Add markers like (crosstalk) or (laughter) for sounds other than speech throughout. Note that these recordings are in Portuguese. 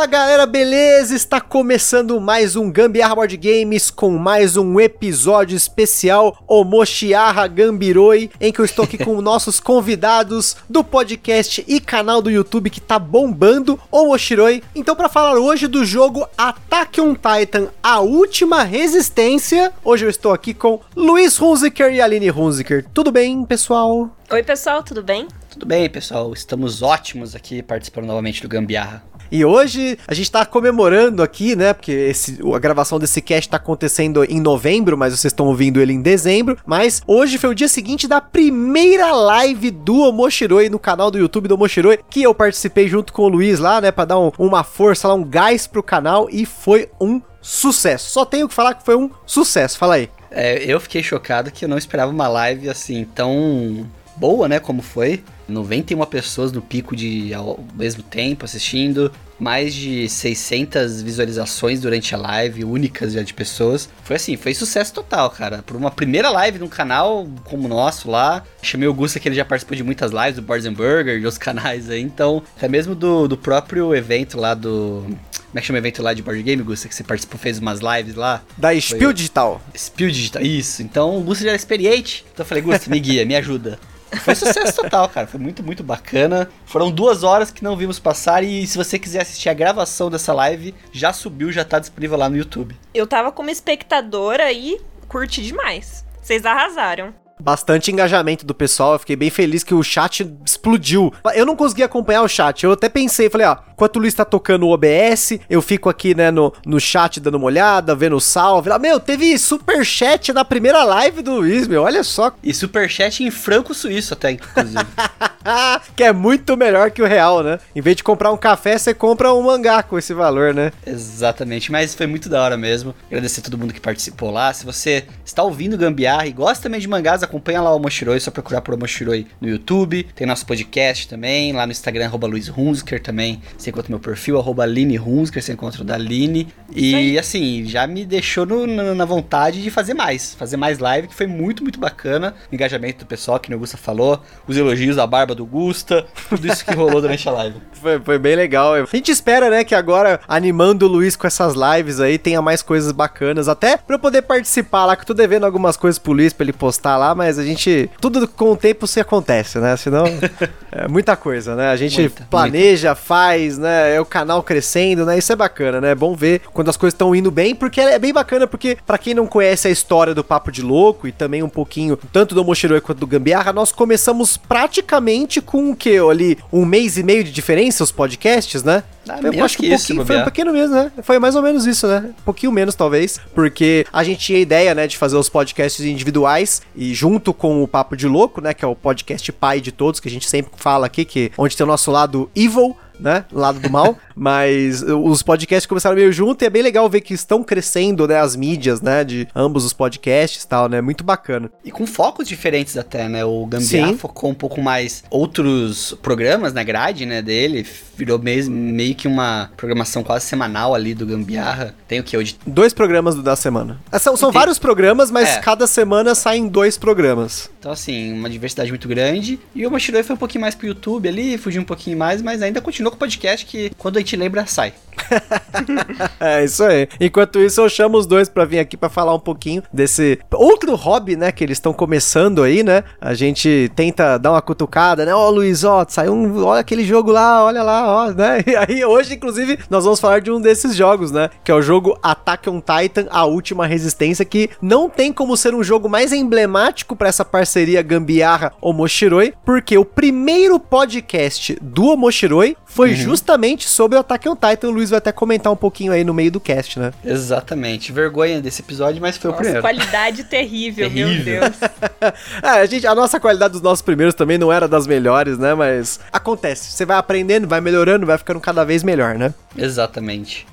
Fala galera, beleza? Está começando mais um Gambiarra Board Games com mais um episódio especial Omoshiarra Gambiroi, em que eu estou aqui com (laughs) nossos convidados do podcast e canal do YouTube que tá bombando, Omoshiroi. Então, para falar hoje do jogo Attack on Titan, a última resistência, hoje eu estou aqui com Luiz Hunziker e Aline Hunziker. Tudo bem, pessoal? Oi, pessoal, tudo bem? Tudo bem, pessoal. Estamos ótimos aqui participando novamente do Gambiarra. E hoje a gente tá comemorando aqui, né? Porque esse, a gravação desse cast tá acontecendo em novembro, mas vocês estão ouvindo ele em dezembro. Mas hoje foi o dia seguinte da primeira live do Omoshiroi no canal do YouTube do Omoshiroi, que eu participei junto com o Luiz lá, né? Pra dar um, uma força lá, um gás pro canal. E foi um sucesso. Só tenho que falar que foi um sucesso. Fala aí. É, eu fiquei chocado que eu não esperava uma live assim tão boa, né? Como foi. 91 pessoas no pico de ao mesmo tempo assistindo, mais de 600 visualizações durante a live, únicas já de pessoas. Foi assim, foi sucesso total, cara. Por uma primeira live num canal como o nosso lá, chamei o Gusta que ele já participou de muitas lives do Boards Burger e outros (laughs) canais aí, então, até mesmo do, do próprio evento lá do como é que chama o evento lá de board game, Gusta? Que você participou, fez umas lives lá? Da Spiel Foi... Digital. Spiel Digital, isso. Então o Gusta já era experiente. Então eu falei, Gusta, me guia, me ajuda. Foi sucesso total, cara. Foi muito, muito bacana. Foram duas horas que não vimos passar. E se você quiser assistir a gravação dessa live, já subiu, já tá disponível lá no YouTube. Eu tava como espectadora e curti demais. Vocês arrasaram bastante engajamento do pessoal. Eu fiquei bem feliz que o chat explodiu. Eu não consegui acompanhar o chat. Eu até pensei, falei, ó, enquanto o Luiz tá tocando o OBS, eu fico aqui, né, no, no chat dando uma olhada, vendo o salve. Meu, teve super chat na primeira live do Luiz, meu, olha só. E super chat em franco suíço até, inclusive. (laughs) (laughs) que é muito melhor que o real, né? Em vez de comprar um café, você compra um mangá com esse valor, né? Exatamente, mas foi muito da hora mesmo. Agradecer a todo mundo que participou lá. Se você está ouvindo Gambiarra e gosta também de mangás, acompanha lá o Moshiroi, é só procurar por Moshiroi no YouTube. Tem nosso podcast também, lá no Instagram, arroba Luiz Hunsker também. Você encontra meu perfil, arroba Line Hunsker, você encontra o da Line. E assim, já me deixou no, na, na, vontade de fazer mais. Fazer mais live, que foi muito, muito bacana. O engajamento do pessoal, que o Augusta falou. Os elogios da barba do Gusta. Tudo isso que rolou durante a live. (laughs) Foi, foi bem legal. A gente espera, né, que agora, animando o Luiz com essas lives aí, tenha mais coisas bacanas. Até pra eu poder participar lá, que eu tô devendo algumas coisas pro Luiz pra ele postar lá, mas a gente. Tudo com o tempo se acontece, né? Senão. (laughs) é muita coisa, né? A gente muita, planeja, muita. faz, né? É o canal crescendo, né? Isso é bacana, né? É bom ver quando as coisas estão indo bem, porque é bem bacana, porque para quem não conhece a história do Papo de Louco e também um pouquinho, tanto do Mochiroi quanto do Gambiarra, nós começamos praticamente com o que? Ali, um mês e meio de diferença, os podcasts, né? Ah, eu acho que, um isso, foi um pequeno mesmo, né? Foi mais ou menos isso, né? Um pouquinho menos, talvez, porque a gente tinha a ideia, né, de fazer os podcasts individuais e junto com o Papo de Louco, né, que é o podcast pai de todos, que a gente sempre fala aqui, que onde tem o nosso lado evil, né? Lado do mal. (laughs) mas os podcasts começaram meio junto e é bem legal ver que estão crescendo, né? As mídias, né? De ambos os podcasts e tal, né? Muito bacana. E com focos diferentes até, né? O Gambiarra focou um pouco mais outros programas na grade, né? Dele. Virou meio, meio que uma programação quase semanal ali do Gambiarra. Tem o que? Hoje? Dois programas da semana. É, são, são vários programas, mas é. cada semana saem dois programas. Então, assim, uma diversidade muito grande. E o Mashiroi foi um pouquinho mais pro YouTube ali, fugiu um pouquinho mais, mas ainda continua com o podcast que quando a gente lembra, sai. (laughs) é isso aí. Enquanto isso, eu chamo os dois para vir aqui para falar um pouquinho desse outro hobby, né, que eles estão começando aí, né? A gente tenta dar uma cutucada, né? Ó, oh, Luiz, ó, saiu um, olha aquele jogo lá, olha lá, ó, né? (laughs) E aí hoje, inclusive, nós vamos falar de um desses jogos, né? Que é o jogo Attack on Titan: A Última Resistência, que não tem como ser um jogo mais emblemático para essa parceria Gambiarra Omoshiroi, porque o primeiro podcast do Omoshiroi foi uhum. justamente sobre o Attack on Titan. O Luiz vai até comentar um pouquinho aí no meio do cast, né? Exatamente. Vergonha desse episódio, mas foi Nossa, o primeiro. qualidade terrível, terrível. meu Deus. (laughs) é, a, gente, a nossa qualidade dos nossos primeiros também não era das melhores, né? Mas acontece. Você vai aprendendo, vai melhorando, vai ficando cada vez melhor, né? Exatamente.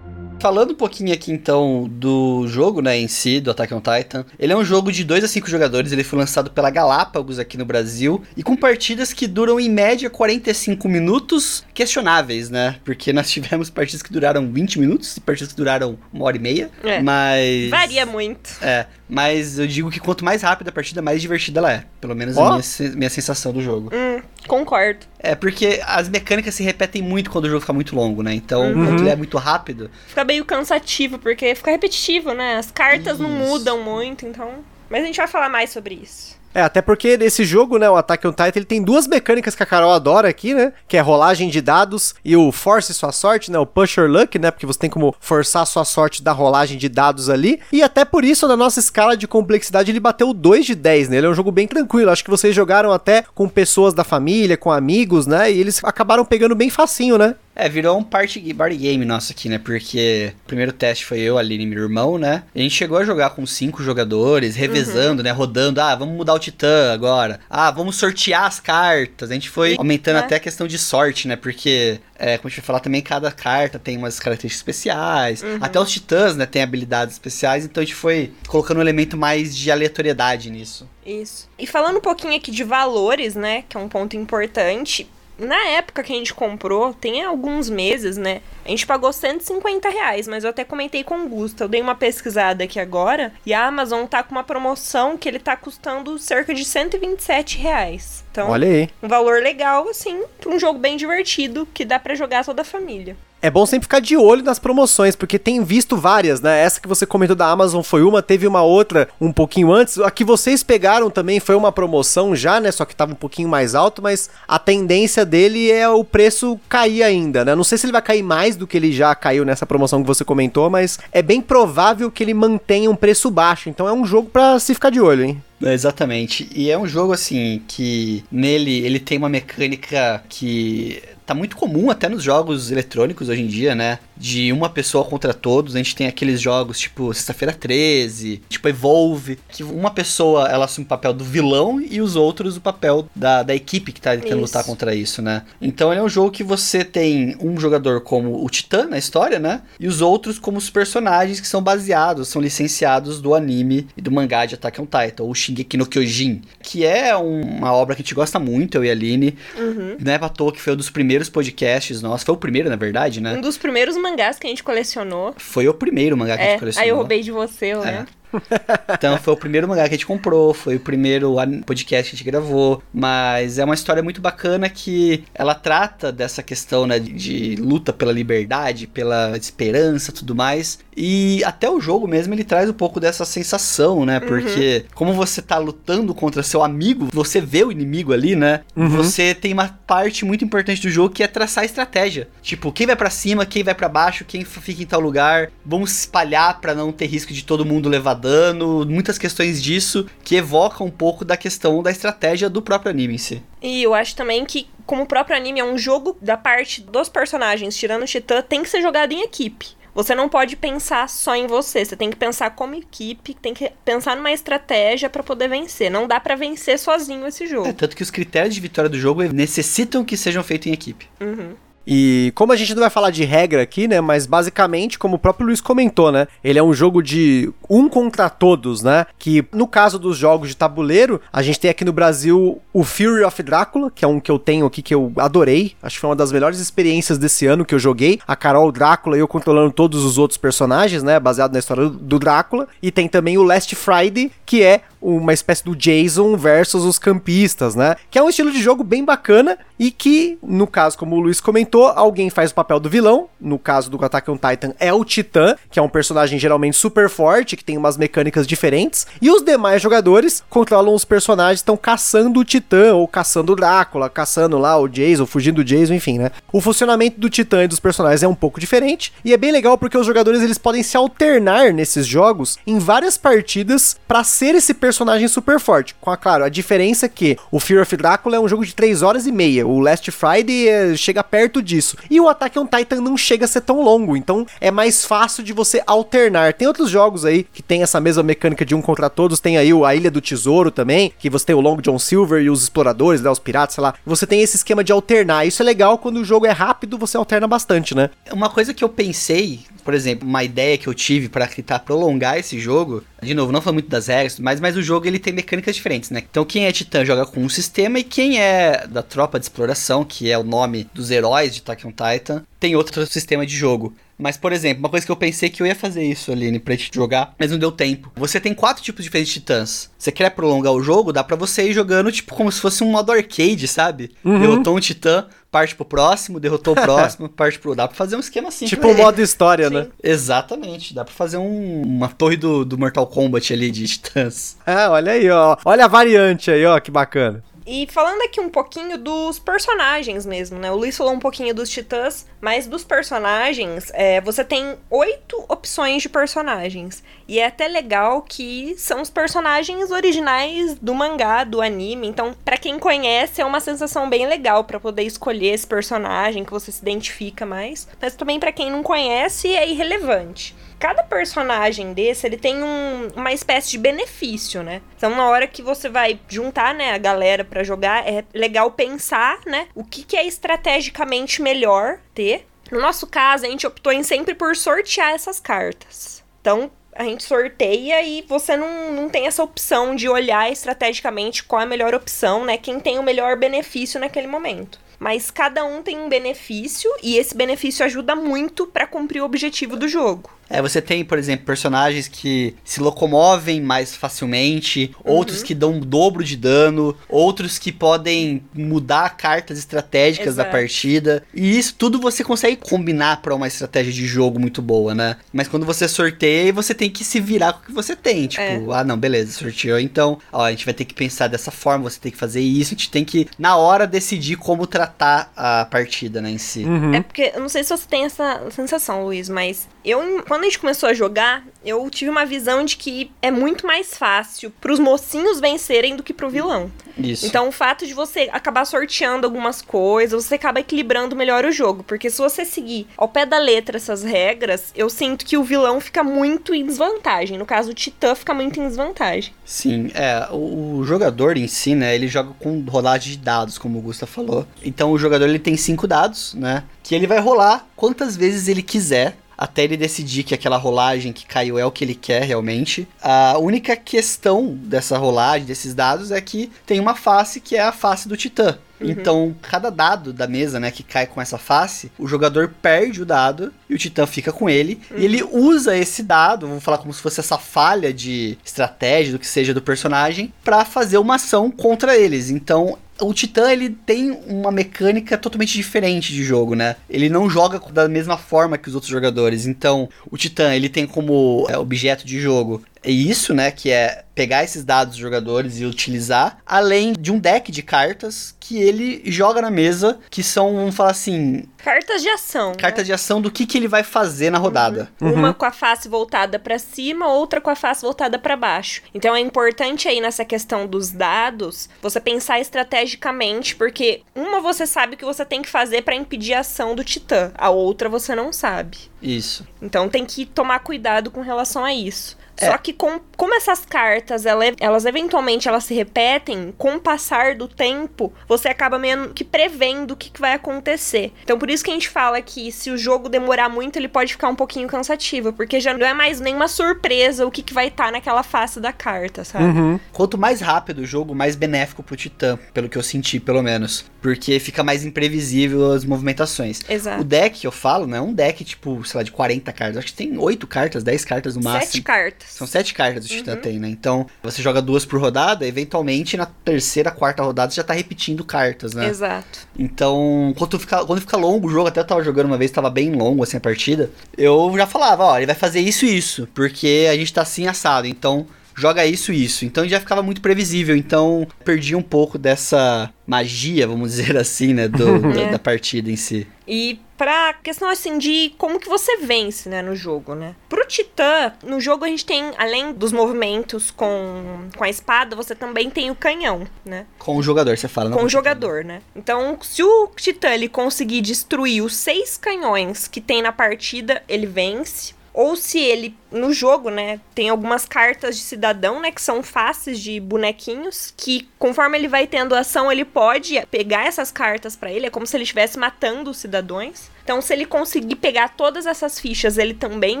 Falando um pouquinho aqui então do jogo, né, em si, do Attack on Titan. Ele é um jogo de 2 a 5 jogadores, ele foi lançado pela Galápagos aqui no Brasil e com partidas que duram em média 45 minutos, questionáveis, né? Porque nós tivemos partidas que duraram 20 minutos e partidas que duraram uma hora e meia, É. mas Varia muito. É, mas eu digo que quanto mais rápida a partida, mais divertida ela é. Pelo menos Ó. a minha, minha sensação do jogo. Hum, concordo. É, porque as mecânicas se repetem muito quando o jogo fica muito longo, né? Então, Uhum. quando ele é muito rápido, Fica meio cansativo, porque fica repetitivo, né? As cartas não Isso. mudam muito, então. Mas a gente vai falar mais sobre isso. É, até porque nesse jogo, né, o Attack on Titan, ele tem duas mecânicas que a Carol adora aqui, né? Que é rolagem de dados e o Force Sua Sorte, né? O Push Your Luck, né? Porque você tem como forçar sua sorte da rolagem de dados ali. E até por isso, na nossa escala de complexidade, ele bateu 2 de 10, né? Ele é um jogo bem tranquilo. Acho que vocês jogaram até com pessoas da família, com amigos, né? E eles acabaram pegando bem facinho, né? É, virou um party, party game nosso aqui, né? Porque o primeiro teste foi eu, a Aline e meu irmão, né? A gente chegou a jogar com cinco jogadores, revezando, né? Rodando. Ah, vamos mudar o Titã agora. Ah, vamos sortear as cartas. A gente foi aumentando é. até a questão de sorte, né? Porque, é, como a gente vai falar também, cada carta tem umas características especiais. Até os Titãs, né? Tem habilidades especiais. Então a gente foi colocando um elemento mais de aleatoriedade nisso. Isso. E falando um pouquinho aqui de valores, né? Que é um ponto importante. Na época que a gente comprou, tem alguns meses, né? A gente pagou 150 reais, mas eu até comentei com o Gusta. Eu dei uma pesquisada aqui agora e a Amazon tá com uma promoção que ele tá custando cerca de 127 reais. Então, Olha aí. um valor legal, assim, pra um jogo bem divertido que dá pra jogar toda a família. É bom sempre ficar de olho nas promoções, porque tem visto várias, né? Essa que você comentou da Amazon foi uma, teve uma outra um pouquinho antes. A que vocês pegaram também foi uma promoção já, né? Só que tava um pouquinho mais alto, mas a tendência dele é o preço cair ainda, né? Não sei se ele vai cair mais do que ele já caiu nessa promoção que você comentou, mas é bem provável que ele mantenha um preço baixo. Então é um jogo pra se ficar de olho, hein? É, Exatamente. E é um jogo assim que nele ele tem uma mecânica que tá muito comum até nos jogos eletrônicos hoje em dia, né? De uma pessoa contra todos. A gente tem aqueles jogos tipo Sexta-feira 13, tipo Evolve, que uma pessoa ela assume o papel do vilão e os outros o papel da, da equipe que tá tentando Isso. lutar contra isso, né? Então ele é um jogo que você tem um jogador como o Titã na história, né? E os outros como os personagens que são baseados, são licenciados do anime e do mangá de Attack on Titan, ou Shingeki no Kyojin, que é um- uma obra que a gente gosta muito, eu e a Aline. Uhum. Não é pra toa que foi um dos primeiros podcasts nossos. Foi o primeiro, na verdade, Um né? dos primeiros mangás que a gente colecionou. Foi o primeiro mangá que a É, gente colecionou. aí eu roubei de você, eu É. lembro. (laughs) Então foi o primeiro mangá que a gente comprou, foi o primeiro podcast que a gente gravou, mas é uma história muito bacana que ela trata dessa questão né, de, luta pela liberdade, pela esperança, tudo mais. E até o jogo mesmo ele traz um pouco dessa sensação, né? Porque como você tá lutando contra seu amigo, você vê o inimigo ali, né? Você tem uma parte muito importante do jogo que é traçar estratégia. Tipo, quem vai pra cima, quem vai pra baixo, quem fica em tal lugar. Vamos se espalhar pra não ter risco de todo mundo levar dano. Muitas questões disso que evocam um pouco da questão da estratégia do próprio anime em si. E eu acho também que, como o próprio anime é um jogo da parte dos personagens, tirando o Titã, tem que ser jogado em equipe. Você não pode pensar só em você, você tem que pensar como equipe, tem que pensar numa estratégia pra poder vencer. Não dá pra vencer sozinho esse É, jogo. tanto que os critérios de vitória do jogo necessitam que sejam feitos em equipe. Uhum. E como a gente não vai falar de regra aqui, né? Mas basicamente, como o próprio Luiz comentou, né? Ele é um jogo de um contra todos, né? Que no caso dos jogos de tabuleiro, a gente tem aqui no Brasil o Fury of Drácula, que é um que eu tenho aqui que eu adorei. Acho que foi uma das melhores experiências desse ano que eu joguei. A Carol Drácula e eu controlando todos os outros personagens, né? Baseado na história do- Drácula. E tem também o Last Friday, que é uma espécie do Jason versus os campistas, né? Que é um estilo de jogo bem bacana e que, no caso, como o Luiz comentou, alguém faz o papel do vilão. No caso do Attack on Titan é o Titã, que é um personagem geralmente super forte, que tem umas mecânicas diferentes. E os demais jogadores controlam os personagens estão caçando o Titã, ou caçando o Drácula, caçando lá o Jason, fugindo do Jason, enfim, né? O funcionamento do Titã e dos personagens é um pouco diferente. E é bem legal porque os jogadores eles podem se alternar nesses jogos em várias partidas para ser esse personagem personagem super forte. Com a, claro, a diferença é que o Fear of Drácula é um jogo de 3 horas e meia. O Last Friday é, chega perto disso. E o Attack on Titan não chega a ser tão longo. Então é mais fácil de você alternar. Tem outros jogos aí que tem essa mesma mecânica de um contra todos. Tem aí o A Ilha do Tesouro também, que você tem o Long John Silver e os exploradores, né, os piratas, sei lá. Você tem esse esquema de alternar. Isso é legal quando o jogo é rápido, você alterna bastante, né? Uma coisa que eu pensei, por exemplo, uma ideia que eu tive para tentar prolongar esse jogo, de novo, não foi muito das regras, mas, mas o jogo ele tem mecânicas diferentes, né? Então quem é titã joga com um sistema e quem é da tropa de exploração, que é o nome dos heróis de Attack on Titan, tem outro sistema de jogo. Mas, por exemplo, uma coisa que eu pensei que eu ia fazer isso, Aline, pra gente jogar, mas não deu tempo. Você tem quatro tipos diferentes de titãs. Você quer prolongar o jogo, dá pra você ir jogando, tipo, como se fosse um modo arcade, sabe? Uhum. Derrotou um titã, parte pro próximo, derrotou o (laughs) próximo, parte pro. Dá pra fazer um esquema assim. Tipo o também. modo história, Sim. né? Exatamente, dá pra fazer um- uma torre do, do Mortal Kombat ali de (laughs) titãs. Ah, olha aí, ó. Olha a variante aí, ó, que bacana. E falando aqui um pouquinho dos personagens mesmo, né? O Luiz falou um pouquinho dos titãs, mas dos personagens, é, você tem oito opções de personagens. E é até legal que são os personagens originais do mangá, do anime. Então, pra quem conhece, é uma sensação bem legal pra poder escolher esse personagem que você se identifica mais. Mas também pra quem não conhece, é irrelevante cada personagem desse, ele tem um- uma espécie de benefício, né? Então, na hora que você vai juntar, né, a galera pra jogar, é legal pensar, né, o que, que é estrategicamente melhor ter. No nosso caso, a gente optou em sempre por sortear essas cartas. Então, a gente sorteia e você não, não tem essa opção de olhar estrategicamente qual é a melhor opção, né? Quem tem o melhor benefício naquele momento. Mas cada um tem um benefício e esse benefício ajuda muito pra cumprir o objetivo do jogo. É, você tem, por exemplo, personagens que se locomovem mais facilmente, outros que dão o dobro de dano, outros que podem mudar cartas estratégicas da Exato. partida. E isso tudo você consegue combinar pra uma estratégia de jogo muito boa, né? Mas quando você sorteia, você tem que se virar com o que você tem. Tipo, É. ah, não, beleza, sorteou. Então, ó, a gente vai ter que pensar dessa forma, você tem que fazer isso, a gente tem que, na hora, decidir como tratar a partida, né, em si. Uhum. É porque, eu não sei se você tem essa sensação, Luiz, mas eu, em- quando a gente começou a jogar, eu tive uma visão de que é muito mais fácil pros mocinhos vencerem do que pro vilão. Isso. Então, o fato de você acabar sorteando algumas coisas, você acaba equilibrando melhor o jogo. Porque se você seguir ao pé da letra essas regras, eu sinto que o vilão fica muito em desvantagem. No caso, o Titã fica muito em desvantagem. Sim, é, o, o jogador em si, né, ele joga com rolagem de dados, como o Gusta falou. Então o jogador ele tem cinco dados, né, que ele vai rolar quantas vezes ele quiser, até ele decidir que aquela rolagem que caiu é o que ele quer realmente. A única questão dessa rolagem, desses dados, é que tem uma face que é a face do Titã. Então, cada dado da mesa, né, que cai com essa face, o jogador perde o dado e o Titã fica com ele. E ele usa esse dado, vamos falar como se fosse essa falha de estratégia, do que seja do personagem, pra fazer uma ação contra eles. Então, o Titã, ele tem uma mecânica totalmente diferente de jogo, né? Ele não joga da mesma forma que os outros jogadores. Então, o Titã, ele tem como é, objeto de jogo isso, né? Que é pegar esses dados dos jogadores e utilizar, além de um deck de cartas que ele joga na mesa, que são, vamos falar assim, Cartas de ação. né? cartas de ação do que, que ele vai fazer na rodada. Uma com a face voltada pra cima, outra com a face voltada pra baixo. Então é importante aí nessa questão dos dados, você pensar estrategicamente, porque uma você sabe o que você tem que fazer pra impedir a ação do titã, a outra você não sabe. Isso. Então tem que tomar cuidado com relação a isso. É. Só que com, como essas cartas, ela- elas eventualmente elas se repetem, com o passar do tempo, você acaba meio que prevendo o que, que vai acontecer. Então por isso que a gente fala que se o jogo demorar muito, ele pode ficar um pouquinho cansativo, porque já não é mais nenhuma surpresa o que, que vai estar naquela face da carta, sabe? Uhum. Quanto mais rápido o jogo, mais benéfico pro Titã, pelo que eu senti, pelo menos. Porque fica mais imprevisível as movimentações. Exato. O deck que eu falo, não é um deck, tipo, sei lá, de 40 cartas. Acho que tem 8 cartas, 10 cartas no máximo. Sete cartas. São sete cartas o Titã tem, né? Então, você joga duas por rodada, eventualmente na terceira, quarta rodada você já tá repetindo cartas, né? Exato. Então, quando fica, quando fica longo o jogo, até eu tava jogando uma vez, tava bem longo assim a partida, eu já falava, ó, ele vai fazer isso e isso, porque a gente tá assim assado, então joga isso e isso. Então já ficava muito previsível. Então perdi um pouco dessa magia, vamos (laughs) dizer assim, né, do, (laughs) da, É. da partida em si. E pra questão assim de como que você vence, né, no jogo, né? Pro Titã, no jogo a gente tem, além dos movimentos com, com a espada, você também tem o canhão, né? Com o jogador, você fala. não com o jogador, né? Então, se o Titã ele conseguir destruir os seis canhões que tem na partida, ele vence. Ou se ele, no jogo, né, tem algumas cartas de cidadão, né, que são faces de bonequinhos, que conforme ele vai tendo ação, ele pode pegar essas cartas pra ele, é como se ele estivesse matando os cidadãos. Então, se ele conseguir pegar todas essas fichas, ele também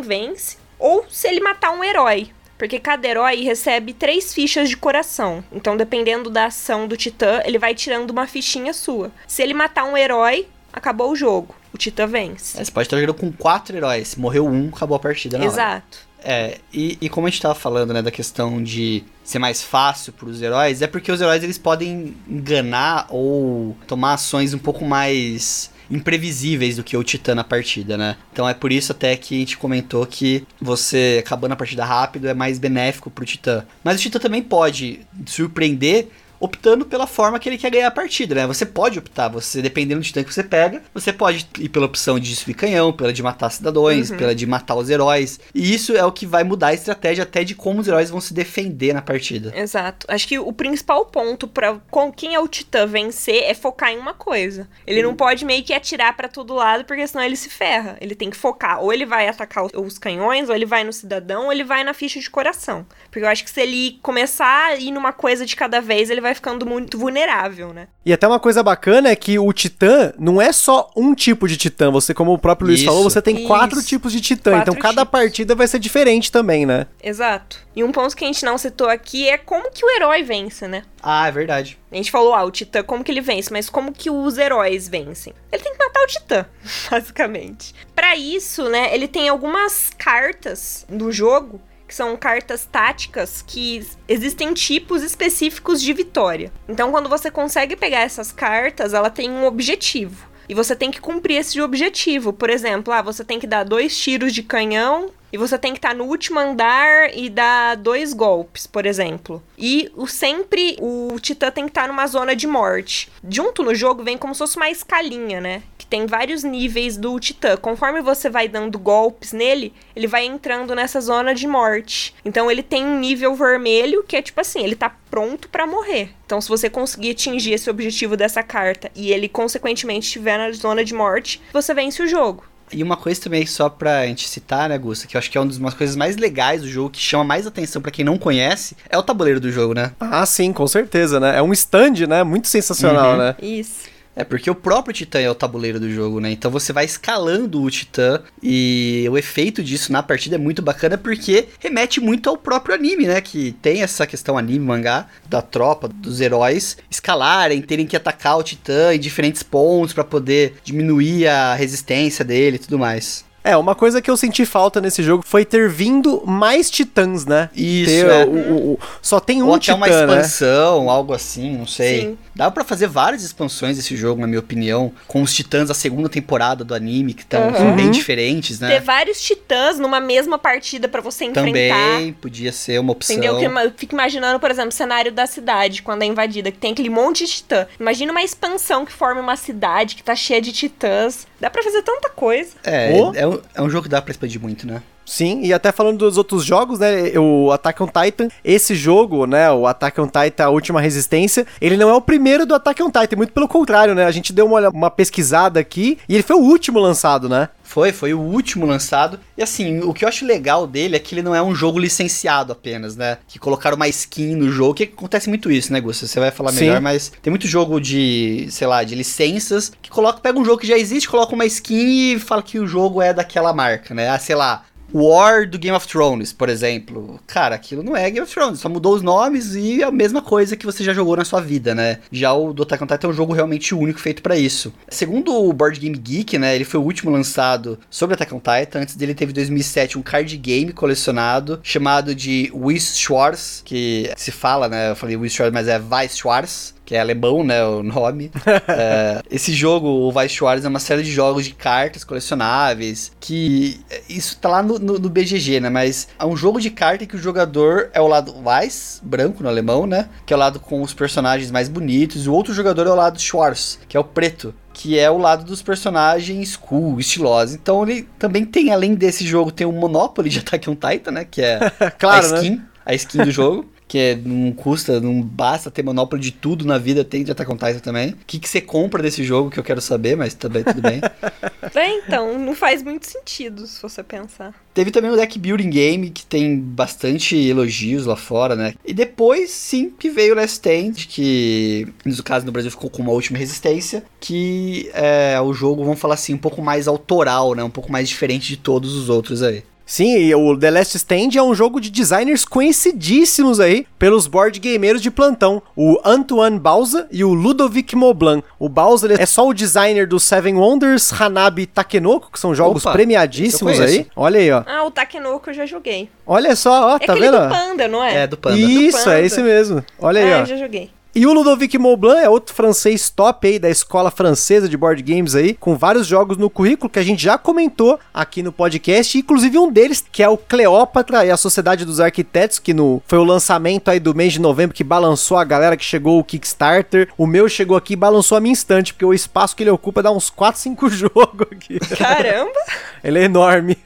vence. Ou se ele matar um herói, porque cada herói recebe três fichas de coração. Então, dependendo da ação do Titã, ele vai tirando uma fichinha sua. Se ele matar um herói, acabou o jogo. O Titã vence. É, você pode estar jogando com quatro heróis. Morreu um, acabou a partida na hora. Exato. É, e, e como a gente tava falando, né, da questão de ser mais fácil pros heróis, é porque os heróis eles podem enganar ou tomar ações um pouco mais imprevisíveis do que o Titã na partida, né? Então é por isso até que a gente comentou que você acabando a partida rápido é mais benéfico pro Titã. Mas o Titã também pode surpreender optando pela forma que ele quer ganhar a partida, né? Você pode optar, você dependendo do titã que você pega, você pode ir pela opção de destruir canhão, pela de matar cidadãos, pela de matar os heróis. E isso é o que vai mudar a estratégia até de como os heróis vão se defender na partida. Exato. Acho que o principal ponto pra com quem é o Titã vencer é focar em uma coisa. Ele não pode meio que atirar pra todo lado, porque senão ele se ferra. Ele tem que focar. Ou ele vai atacar os canhões, ou ele vai no cidadão, ou ele vai na ficha de coração. Porque eu acho que se ele começar a ir numa coisa de cada vez, ele vai ficando muito vulnerável, né? E até uma coisa bacana é que o Titã não é só um tipo de Titã. Você, como o próprio Luiz Isso. falou, você tem Isso. quatro tipos de Titã. Quatro então cada tipos. partida vai ser diferente também, né? Exato. E um ponto que a gente não citou aqui é como que o herói vence, né? Ah, é verdade. A gente falou, ah, o Titã, como que ele vence? Mas como que os heróis vencem? Ele tem que matar o Titã, (laughs) basicamente. Pra isso, né, ele tem algumas cartas no jogo que são cartas táticas que existem tipos específicos de vitória. Então, quando você consegue pegar essas cartas, ela tem um objetivo. E você tem que cumprir esse objetivo. Por exemplo, ah, você tem que dar dois tiros de canhão e você tem que estar no último andar e dar dois golpes, por exemplo. E o sempre o Titã tem que estar numa zona de morte. Junto no jogo vem como se fosse uma escalinha, né? Que tem vários níveis do Titã. Conforme você vai dando golpes nele, ele vai entrando nessa zona de morte. Então ele tem um nível vermelho que é tipo assim, ele tá pronto pra morrer. Então se você conseguir atingir esse objetivo dessa carta e ele consequentemente estiver na zona de morte, você vence o jogo. E uma coisa também, só pra gente citar, né, Gusta, que eu acho que é uma das coisas mais legais do jogo, que chama mais atenção pra quem não conhece, é o tabuleiro do jogo, né? Ah, sim, com certeza, né? É um stand, né? Muito sensacional, Uhum. né? Isso. É porque o próprio Titã é o tabuleiro do jogo, né? Então você vai escalando o Titã e o efeito disso na partida é muito bacana porque remete muito ao próprio anime, né? Que tem essa questão anime, mangá, da tropa, dos heróis escalarem, terem que atacar o Titã em diferentes pontos pra poder diminuir a resistência dele e tudo mais. É, uma coisa que eu senti falta nesse jogo foi ter vindo mais titãs, né? Isso, Ter é. o- o- o- só tem um Ou até titã, uma né? expansão, algo assim, não sei. Sim. Dá pra fazer várias expansões desse jogo, na minha opinião, com os titãs da segunda temporada do anime, que tão, são Uhum. bem diferentes, né? Ter vários titãs numa mesma partida pra você enfrentar. Também podia ser uma opção. Entendeu? Que eu fico imaginando, por exemplo, o cenário da cidade, quando é invadida, que tem aquele monte de titã. Imagina uma expansão que forma uma cidade que tá cheia de titãs. Dá pra fazer tanta coisa. É, Oh. é, um, é um jogo que dá pra expandir muito, né? Sim, e até falando dos outros jogos, né? O Attack on Titan, esse jogo, né? O Attack on Titan, a última resistência, ele não é o primeiro do Attack on Titan, muito pelo contrário, né? A gente deu uma, uma pesquisada aqui e ele foi o último lançado, né? Foi, foi o último lançado. E assim, o que eu acho legal dele é que ele não é um jogo licenciado apenas, né? Que colocaram uma skin no jogo, que acontece muito isso, né, Gusta? Você vai falar Sim. melhor, mas tem muito jogo de, sei lá, de licenças, que coloca, pega um jogo que já existe, coloca uma skin e fala que o jogo é daquela marca, né? Ah, sei lá, War do Game of Thrones, por exemplo. Cara, aquilo não é Game of Thrones, só mudou os nomes e é a mesma coisa que você já jogou na sua vida, né? Já o do Attack on Titan é um jogo realmente único feito pra isso. Segundo o Board Game Geek, né, ele foi o último lançado sobre Attack on Titan. Antes dele teve em 2007 um card game colecionado chamado de Weiss Schwarz, que se fala, né, eu falei Weiss Schwarz, mas é Weiss Schwarz, que é alemão, né, o nome. (laughs) é, esse jogo, o Vice Schwartz, é uma série de jogos de cartas colecionáveis, que isso tá lá no, no, no, BGG, né, mas é um jogo de carta que o jogador é o lado Weiss, branco no alemão, né, que é o lado com os personagens mais bonitos, e o outro jogador é o lado Schwartz, que é o preto, que é o lado dos personagens cool, estilosos. Então ele também tem, além desse jogo, tem o Monopoly de (laughs) Attack on Titan, né? Que é (laughs) claro, a né? skin, né? a skin do jogo. Que é, não custa, não basta ter monopólio de tudo na vida, tem de Attack on Titan também. O que, que você compra desse jogo que eu quero saber, mas também tudo bem. (laughs) é, então, não faz muito sentido se você pensar. Teve também o deck building game, que tem bastante elogios lá fora, né? E depois, sim, que veio o Last Stand, que no caso no Brasil ficou com uma última resistência, que é o jogo, vamos falar assim, um pouco mais autoral, né? Um pouco mais diferente de todos os outros aí. Sim, e o The Last Stand é um jogo de designers conhecidíssimos aí pelos board gameiros de plantão, o Antoine Bauza e o Ludovic Moblan. O Bauza é só o designer do Seven Wonders, Hanabi e Takenoko, que são jogos Opa, premiadíssimos aí. Olha aí, ó. Ah, o Takenoko eu já joguei. Olha só, ó, é tá vendo? É do Panda, não é? É, do Panda. Isso, do Panda. é esse mesmo. Olha aí, é, ó. eu já joguei. E o Ludovic Maublanc é outro francês top aí da escola francesa de board games aí, com vários jogos no currículo que a gente já comentou aqui no podcast, inclusive um deles que é o Cleópatra e a Sociedade dos Arquitetos, que no, foi o lançamento aí do mês de novembro que balançou a galera que chegou o Kickstarter. O meu chegou aqui e balançou a minha instante, porque o espaço que ele ocupa dá uns 4, 5 (laughs) jogos aqui. Caramba! ele é enorme.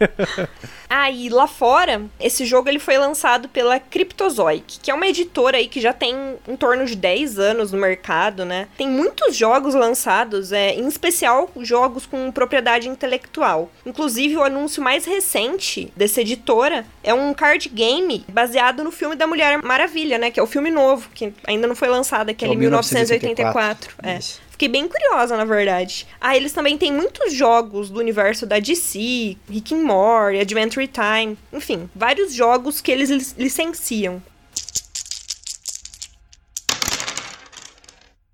(laughs) E lá fora, esse jogo ele foi lançado pela Cryptozoic, que é uma editora aí que já tem em torno de 10 anos no mercado, né? Tem muitos jogos lançados, é, em especial jogos com propriedade intelectual. Inclusive, o anúncio mais recente dessa editora é um card game baseado no filme da Mulher Maravilha, né? Que é o filme novo, que ainda não foi lançado, aquele é 1984. 1984. É. Fiquei bem curiosa, na verdade. Ah, eles também têm muitos jogos do universo da DC, Rick and Morty, Adventure Time, enfim, vários jogos que eles licenciam.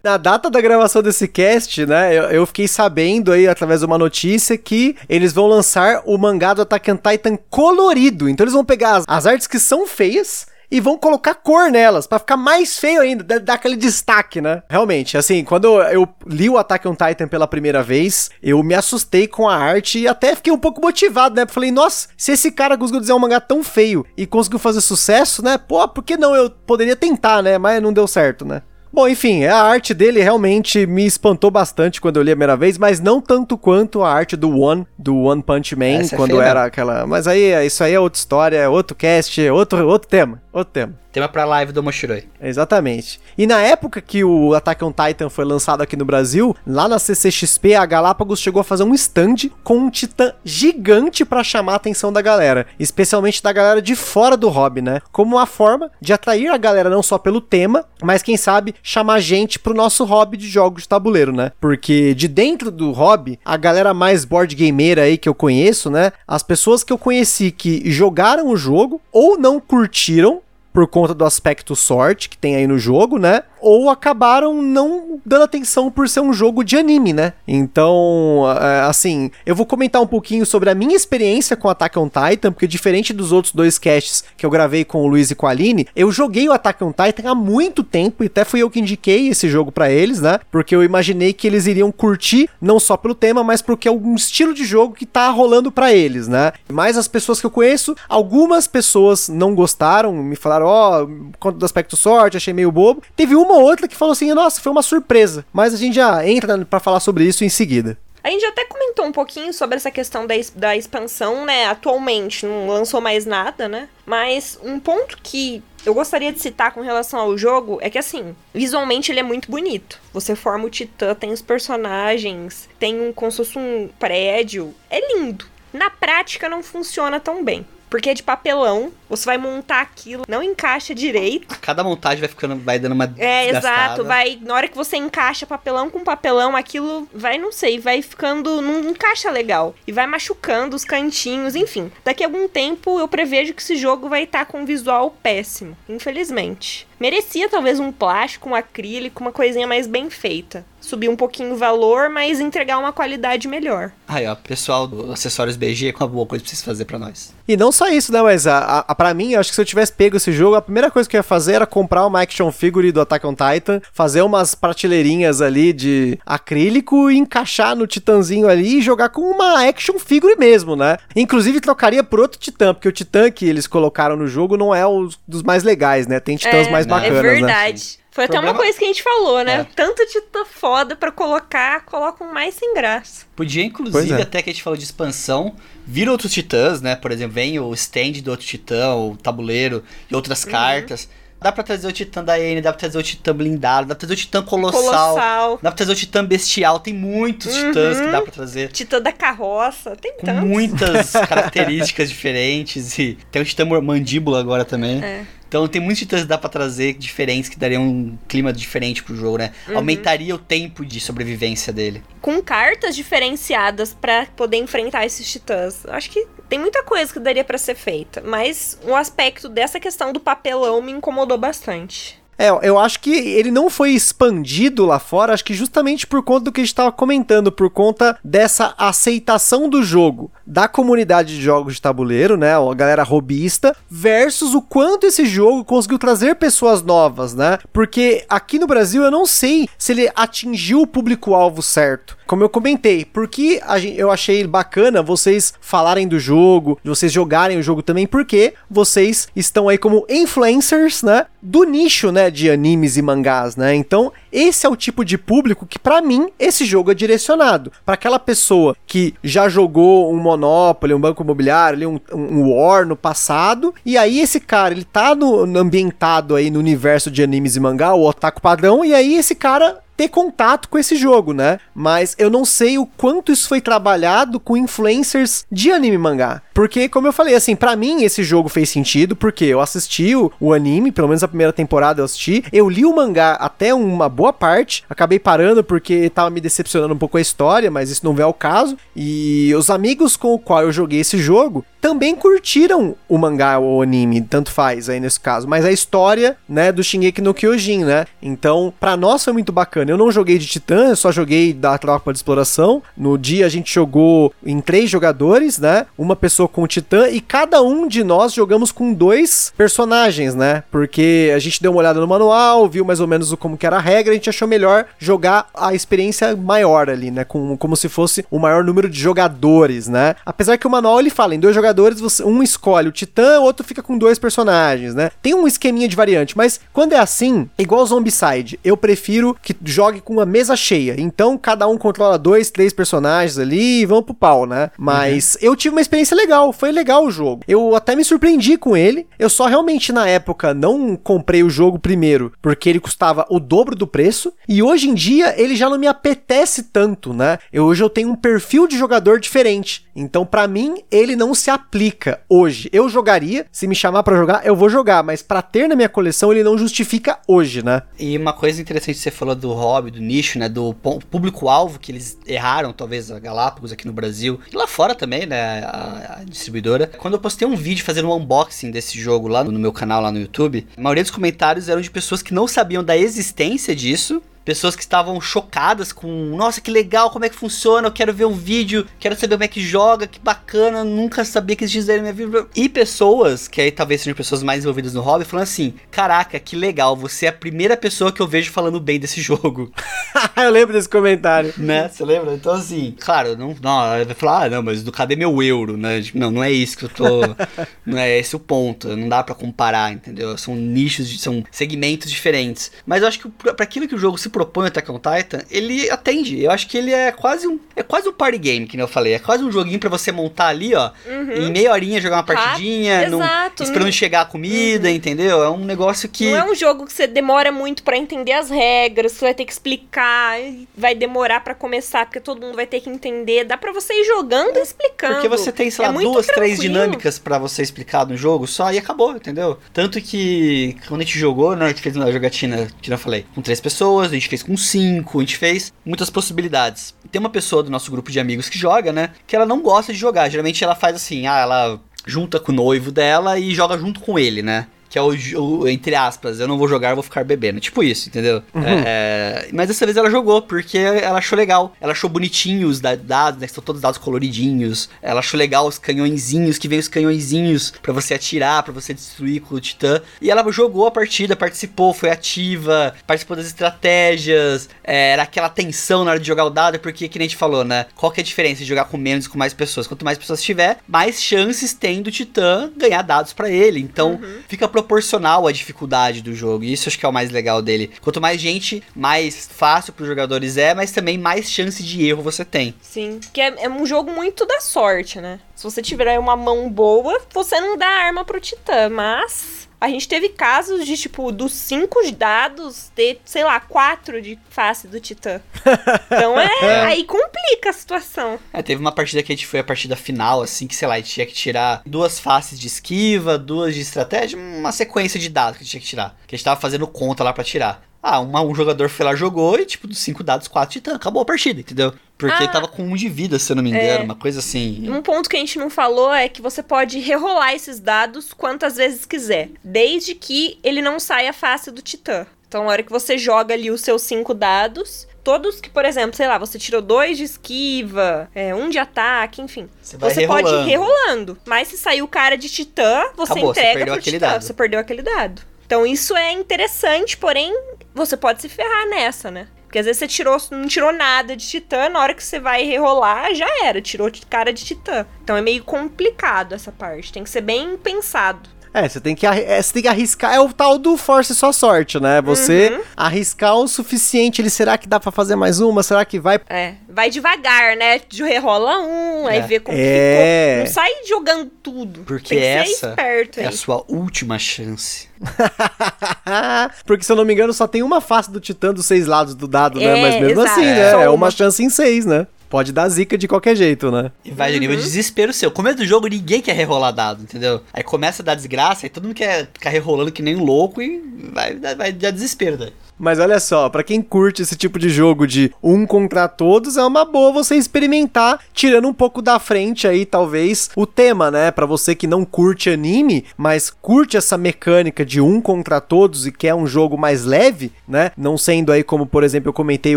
Na data da gravação desse cast, né, eu, eu, fiquei sabendo aí, através de uma notícia, que eles vão lançar o mangá do Attack on Titan colorido. Então eles vão pegar as, as artes que são feias, e vão colocar cor nelas, para ficar mais feio ainda, dar aquele destaque, né? Realmente, assim, quando eu li o Attack on Titan pela primeira vez, eu me assustei com a arte e até fiquei um pouco motivado, né? Falei, nossa, se esse cara conseguiu desenhar um mangá tão feio e conseguiu fazer sucesso, né? Pô, por que não? Eu poderia tentar, né? Mas não deu certo, né? Bom, enfim, a arte dele realmente me espantou bastante quando eu li a primeira vez, mas não tanto quanto a arte do One, do One Punch Man, Essa é quando é era aquela. Mas aí, isso aí é outra história, é outro cast, é outro, outro tema, outro tema. Tema pra live do Moshiroi. Exatamente. E na época que o Attack on Titan foi lançado aqui no Brasil, lá na CCXP, a Galápagos chegou a fazer um stand com um titã gigante para chamar a atenção da galera, especialmente da galera de fora do hobby, né? Como uma forma de atrair a galera não só pelo tema, mas quem sabe chamar gente pro nosso hobby de jogos de tabuleiro, né? Porque de dentro do hobby, a galera mais board gameira aí que eu conheço, né? As pessoas que eu conheci que jogaram o jogo ou não curtiram por conta do aspecto sorte que tem aí no jogo, né? Ou acabaram não dando atenção por ser um jogo de anime, né? Então, é, assim, eu vou comentar um pouquinho sobre a minha experiência com Attack on Titan, porque diferente dos outros dois casts que eu gravei com o Luiz e com a Aline, eu joguei o Attack on Titan há muito tempo e até fui eu que indiquei esse jogo para eles, né? Porque eu imaginei que eles iriam curtir não só pelo tema, mas porque é um estilo de jogo que tá rolando para eles, né? Mas as pessoas que eu conheço, algumas pessoas não gostaram, me falaram, ó, oh, conta do aspecto sorte, achei meio bobo. Teve uma ou outra que falou assim: nossa, foi uma surpresa. Mas a gente já entra para falar sobre isso em seguida. A gente até comentou um pouquinho sobre essa questão da, da expansão, né? Atualmente não lançou mais nada, né? Mas um ponto que eu gostaria de citar com relação ao jogo é que, assim, visualmente ele é muito bonito. Você forma o Titã, tem os personagens, tem um, como se fosse um prédio. É lindo. Na prática não funciona tão bem. Porque é de papelão, você vai montar aquilo, não encaixa direito. Cada montagem vai ficando, vai dando uma É, exato, vai, na hora que você encaixa papelão com papelão, aquilo vai, não sei, vai ficando, não encaixa legal. E vai machucando os cantinhos, enfim. Daqui a algum tempo eu prevejo que esse jogo vai estar tá com um visual péssimo, infelizmente. Merecia talvez um plástico, um acrílico, uma coisinha mais bem feita. subir um pouquinho o valor, mas entregar uma qualidade melhor. Aí, ó, pessoal do Acessórios BG, com uma boa coisa pra vocês fazer pra nós. E não só isso, né? Mas a, a, pra mim, eu acho que se eu tivesse pego esse jogo, a primeira coisa que eu ia fazer era comprar uma action figure do Attack on Titan, fazer umas prateleirinhas ali de acrílico e encaixar no titãzinho ali e jogar com uma action figure mesmo, né? Inclusive trocaria por outro titã, porque o titã que eles colocaram no jogo não é um dos mais legais, né? Tem titãs é, mais bacanas, É né? Foi até Problema- uma coisa que a gente falou, né? É. Tanto titã foda pra colocar, colocam mais sem graça. Podia, inclusive, é. até que a gente falou de expansão, vir outros titãs, né? Por exemplo, vem o stand do outro titã, o tabuleiro e outras Uhum. cartas. Dá pra trazer o titã da N, dá pra trazer o titã blindado, dá pra trazer o titã colossal, Colossal. dá pra trazer o titã bestial. Tem muitos titãs que dá pra trazer. Titã da carroça, tem Com tantos. muitas (laughs) características diferentes. E tem o titã mandíbula agora também. É. Então tem muitos titãs que dá pra trazer diferentes que dariam um clima diferente pro jogo, né? Uhum. Aumentaria o tempo de sobrevivência dele. Com cartas diferenciadas pra poder enfrentar esses titãs. Acho que tem muita coisa que daria pra ser feita, mas o aspecto dessa questão do papelão me incomodou bastante. É, eu acho que ele não foi expandido lá fora, acho que justamente por conta do que a gente estava comentando, por conta dessa aceitação do jogo da comunidade de jogos de tabuleiro, né, a galera robista, versus o quanto esse jogo conseguiu trazer pessoas novas, né? Porque aqui no Brasil eu não sei se ele atingiu o público-alvo certo. Como eu comentei, porque eu achei bacana vocês falarem do jogo, vocês jogarem o jogo também, porque vocês estão aí como influencers, né? Do nicho, né? De animes e mangás, né? Então, esse é o tipo de público que, pra mim, esse jogo é direcionado. Pra aquela pessoa que já jogou um Monopoly, um banco imobiliário, um, um War no passado, e aí esse cara, ele tá no ambientado aí no universo de animes e mangá, o otaku padrão, e aí esse cara ter contato com esse jogo, né? Mas eu não sei o quanto isso foi trabalhado com influencers de anime e mangá. Porque, como eu falei, assim, pra mim esse jogo fez sentido, porque eu assisti o, o anime, pelo menos a primeira temporada eu assisti, eu li o mangá até uma boa parte, acabei parando porque tava me decepcionando um pouco a história, mas isso não é o caso. E os amigos com o qual eu joguei esse jogo também curtiram o mangá ou o anime, tanto faz aí nesse caso, mas a história, né, do Shingeki no Kyojin, né? Então, pra nós foi muito bacana. Eu não joguei de Titã, eu só joguei da tropa de exploração. No dia a gente jogou em três jogadores, né? Uma pessoa com o Titã e cada um de nós jogamos com dois personagens, né? Porque a gente deu uma olhada no manual, viu mais ou menos como que era a regra, a gente achou melhor jogar a experiência maior ali, né? Com, como se fosse o maior número de jogadores, né? Apesar que o manual ele fala, em dois jogadores, você, um escolhe o Titã, o outro fica com dois personagens, né? Tem um esqueminha de variante, mas quando é assim, igual Zombicide, eu prefiro que jogue com uma mesa cheia. Então, cada um controla dois, três personagens ali e vão pro pau, né? Mas eu tive uma experiência legal, foi legal o jogo. Eu até me surpreendi com ele. Eu só realmente na época não comprei o jogo primeiro, porque ele custava o dobro do preço. E hoje em dia ele já não me apetece tanto, né? Eu, hoje eu tenho um perfil de jogador diferente. Então, pra mim, ele não se aplica hoje. Eu jogaria, se me chamar pra jogar, eu vou jogar, mas pra ter na minha coleção ele não justifica hoje, né? E uma coisa interessante que você falou do hobby, do nicho, né? Do público-alvo que eles erraram, talvez, a Galápagos aqui no Brasil. E lá fora também, né? A, a distribuidora. Quando eu postei um vídeo fazendo um unboxing desse jogo lá no meu canal, lá no YouTube, a maioria dos comentários eram de pessoas que não sabiam da existência disso. Pessoas que estavam chocadas com, nossa, que legal, como é que funciona, eu quero ver um vídeo, quero saber como é que joga, que bacana, nunca sabia que existia na minha vida. E pessoas, que aí talvez sejam pessoas mais envolvidas no hobby, falando assim, caraca, que legal, você é a primeira pessoa que eu vejo falando bem desse jogo. (laughs) eu lembro desse comentário. né? Você lembra? Então, assim, claro, não, não, vai falar, ah, não, mas do cadê meu euro, né? Tipo, Não, não é isso que eu tô. (laughs) não é esse o ponto. Não dá pra comparar, entendeu? São nichos, são segmentos diferentes. Mas eu acho que pra pra aquilo que o jogo se propõe, Attack on Titan, ele atende. Eu acho que ele é quase um. É quase um party game, que eu falei. É quase um joguinho pra você montar ali, ó. Em meia horinha jogar uma Rápido, partidinha, não- exato, esperando não- chegar a comida, entendeu? É um negócio que. Não é um jogo que você demora muito pra entender as regras, você vai ter que explicar, vai demorar pra começar, porque todo mundo vai ter que entender. Dá pra você ir jogando e explicando. Porque você tem, sei É lá, muito duas, três tranquilo. dinâmicas pra você explicar no jogo só e acabou, entendeu? Tanto que quando a gente jogou, né, a gente fez uma jogatina, que eu falei, com três pessoas, gente fez com cinco, a gente fez muitas possibilidades. Tem uma pessoa do nosso grupo de amigos que joga, né, que ela não gosta de jogar. Geralmente ela faz assim, ah, ela junta com o noivo dela e joga junto com ele, né? Que é o, o, entre aspas, eu não vou jogar, eu vou ficar bebendo. Tipo isso, entendeu? Uhum. É, mas dessa vez ela jogou, porque ela achou legal. Ela achou bonitinho os dados, né? Que são todos dados coloridinhos. Ela achou legal os canhõezinhos, que vem os canhõezinhos para você atirar, para você destruir com o Titã. E ela jogou a partida, participou, foi ativa, participou das estratégias. É, era aquela tensão na hora de jogar o dado, porque que nem a gente falou, né? Qual que é a diferença de jogar com menos e com mais pessoas? Quanto mais pessoas tiver, mais chances tem do Titã ganhar dados para ele. Então, uhum. fica proporcional à dificuldade do jogo. Isso acho que é o mais legal dele. Quanto mais gente, mais fácil para os jogadores é, mas também mais chance de erro você tem. Sim, que é, é um jogo muito da sorte, né? Se você tiver uma mão boa, você não dá arma pro Titã, mas a gente teve casos de, tipo, dos cinco dados, ter, sei lá, quatro de face do Titã. (laughs) Então é. é. Aí complica a situação. É, teve uma partida que a gente foi a partida final, assim, que, sei lá, a gente tinha que tirar duas faces de esquiva, duas de estratégia, uma sequência de dados que a gente tinha que tirar. Que a gente tava fazendo conta lá para tirar. Ah, uma, um jogador foi lá, jogou e, tipo, dos cinco dados, quatro titã. Acabou a partida, entendeu? Porque ah, ele tava com um de vida, se eu não me engano. É, uma coisa assim. Um ponto que a gente não falou é que você pode rerolar esses dados quantas vezes quiser. Desde que ele não saia face do titã. Então, na hora que você joga ali os seus cinco dados, todos que, por exemplo, sei lá, você tirou dois de esquiva, é, um de ataque, enfim. Você, você pode ir rerolando. Mas se saiu o cara de titã, você Acabou, entrega você pro titã. Dado. Você perdeu aquele dado. Então isso é interessante, porém você pode se ferrar nessa, né? Porque às vezes você tirou, não tirou nada de titã, na hora que você vai rerolar, já era, tirou cara de titã. Então é meio complicado essa parte, tem que ser bem pensado. É, você tem que, é, você tem que arriscar. É o tal do force sua sorte, né? Você uhum. arriscar o suficiente. Ele será que dá para fazer mais uma? Será que vai? É, vai devagar, né? Rerola um, é. aí vê como é. ficou. Não sai jogando tudo. Porque essa é a sua última chance. (laughs) Porque se eu não me engano, só tem uma face do Titã dos seis lados do dado, né? Mas mesmo exato. assim, né? É uma chance em seis, né? Pode dar zica de qualquer jeito, né? E vai uhum. de nível de desespero seu. Começo do jogo, ninguém quer rerolar dado, entendeu? Aí começa a dar desgraça, aí todo mundo quer ficar rerolando que nem um louco e vai, vai dar desespero daí. Mas olha só, para quem curte esse tipo de jogo de um contra todos, é uma boa você experimentar, tirando um pouco da frente aí, talvez, o tema, né? Para você que não curte anime, mas curte essa mecânica de um contra todos e quer um jogo mais leve, né? Não sendo aí como, por exemplo, eu comentei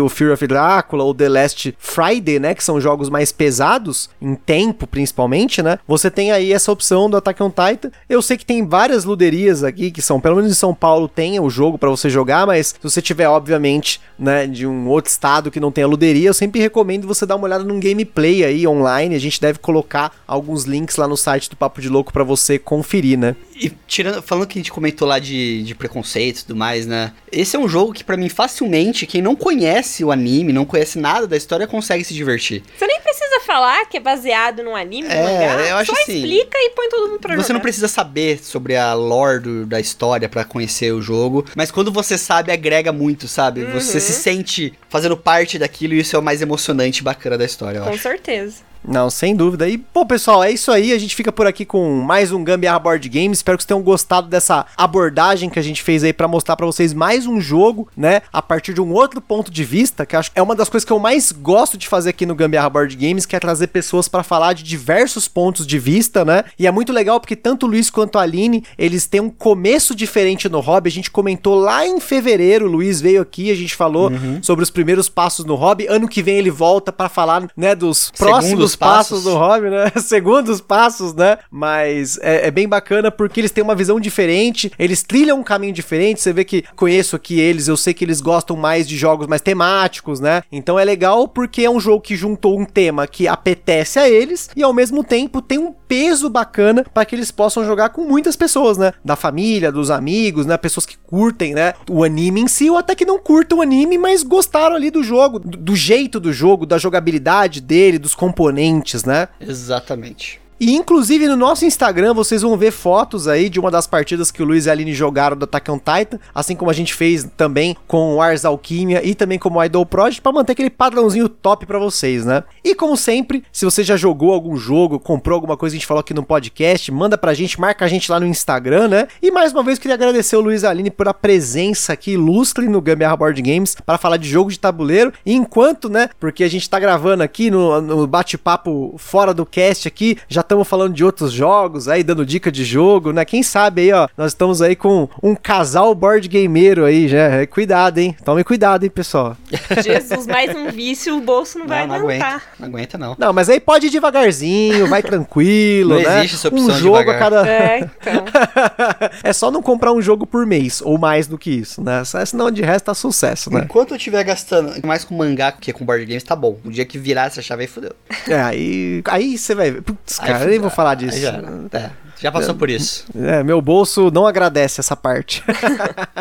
o Fear of Drácula ou The Last Friday, né? Que são jogos mais pesados, em tempo principalmente, né? Você tem aí essa opção do Attack on Titan. Eu sei que tem várias luderias aqui, que são, pelo menos em São Paulo, tem o jogo para você jogar, mas se você tiver, obviamente, né, de um outro estado que não tenha luderia, eu sempre recomendo você dar uma olhada num gameplay aí online. A gente deve colocar alguns links lá no site do Papo de Louco para você conferir, né? E tirando, falando que a gente comentou lá de, de preconceito e tudo mais, né? Esse é um jogo que para mim facilmente quem não conhece o anime, não conhece nada da história consegue se divertir. Você nem precisa falar que é baseado num anime, é, mangá, eu acho só assim, explica e põe todo mundo pra Você jogar. não precisa saber sobre a lore do, da história para conhecer o jogo, mas quando você sabe agrega muito, sabe? Uhum. Você se sente fazendo parte daquilo e isso é o mais emocionante e bacana da história, eu Com acho. certeza. Não, sem dúvida. E, pô, pessoal, é isso aí. A gente fica por aqui com mais um Gambiarra Board Games. Espero que vocês tenham gostado dessa abordagem que a gente fez aí para mostrar para vocês mais um jogo, né? A partir de um outro ponto de vista, que acho que é uma das coisas que eu mais gosto de fazer aqui no Gambiarra Board Games, que é trazer pessoas para falar de diversos pontos de vista, né? E é muito legal porque tanto o Luiz quanto a Aline, eles têm um começo diferente no hobby. A gente comentou lá em fevereiro, o Luiz veio aqui, a gente falou uhum. sobre os primeiros passos no hobby. Ano que vem ele volta para falar, né, dos próximos passos. passos do hobby, né? (laughs) Segundos passos, né? Mas é, é, bem bacana porque eles têm uma visão diferente, eles trilham um caminho diferente. Você vê que conheço aqui eles, eu sei que eles gostam mais de jogos mais temáticos, né? Então é legal porque é um jogo que juntou um tema que apetece a eles e ao mesmo tempo tem um peso bacana para que eles possam jogar com muitas pessoas, né? Da família, dos amigos, né? Pessoas que curtem, né? O anime em si ou até que não curtam o anime, mas gostaram ali do jogo, do, do jeito do jogo, da jogabilidade dele, dos componentes, né? Exatamente. E inclusive no nosso Instagram vocês vão ver fotos aí de uma das partidas que o Luiz e a Aline jogaram do Attack on Titan, assim como a gente fez também com o Ars Alquimia e também como o Idol Project para manter aquele padrãozinho top para vocês, né? E como sempre, se você já jogou algum jogo, comprou alguma coisa que a gente falou aqui no podcast, manda pra gente, marca a gente lá no Instagram, né? E mais uma vez queria agradecer o Luiz e a Aline por a presença aqui ilustre no Gambiarra Board Games para falar de jogo de tabuleiro. E enquanto, né, porque a gente tá gravando aqui no, no bate-papo fora do cast aqui, já estamos estamos falando de outros jogos, aí dando dica de jogo, né? Quem sabe aí, ó, nós estamos aí com um casal board gameiro aí, já. Cuidado, hein? Tome cuidado, hein, pessoal. (laughs) Jesus, mais um vício, o bolso não, vai não aguentar. aguenta. Não aguenta, não. Não, mas aí pode ir devagarzinho, vai tranquilo, Não né? existe essa opção um jogo devagar. a cada. É, então. (laughs) é só não comprar um jogo por mês, ou mais do que isso, né? Senão de resto tá sucesso, né? Enquanto eu estiver gastando mais com mangá que com board games, tá bom. O dia que virar essa chave aí, fudeu. É, aí. Aí você vai ver. Putz, Aí cara, eu nem vou falar disso. já, é, já passou por isso. É, meu bolso não agradece essa parte.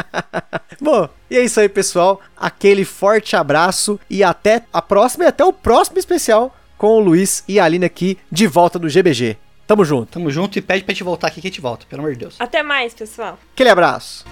(laughs) Bom, e é isso aí, pessoal. Aquele forte abraço e até a próxima e até o próximo especial com o Luiz e a Aline aqui de volta no GBG. Tamo junto. Tamo junto e pede pra gente voltar aqui que a gente volta, pelo amor de Deus. Até mais, pessoal. Aquele abraço.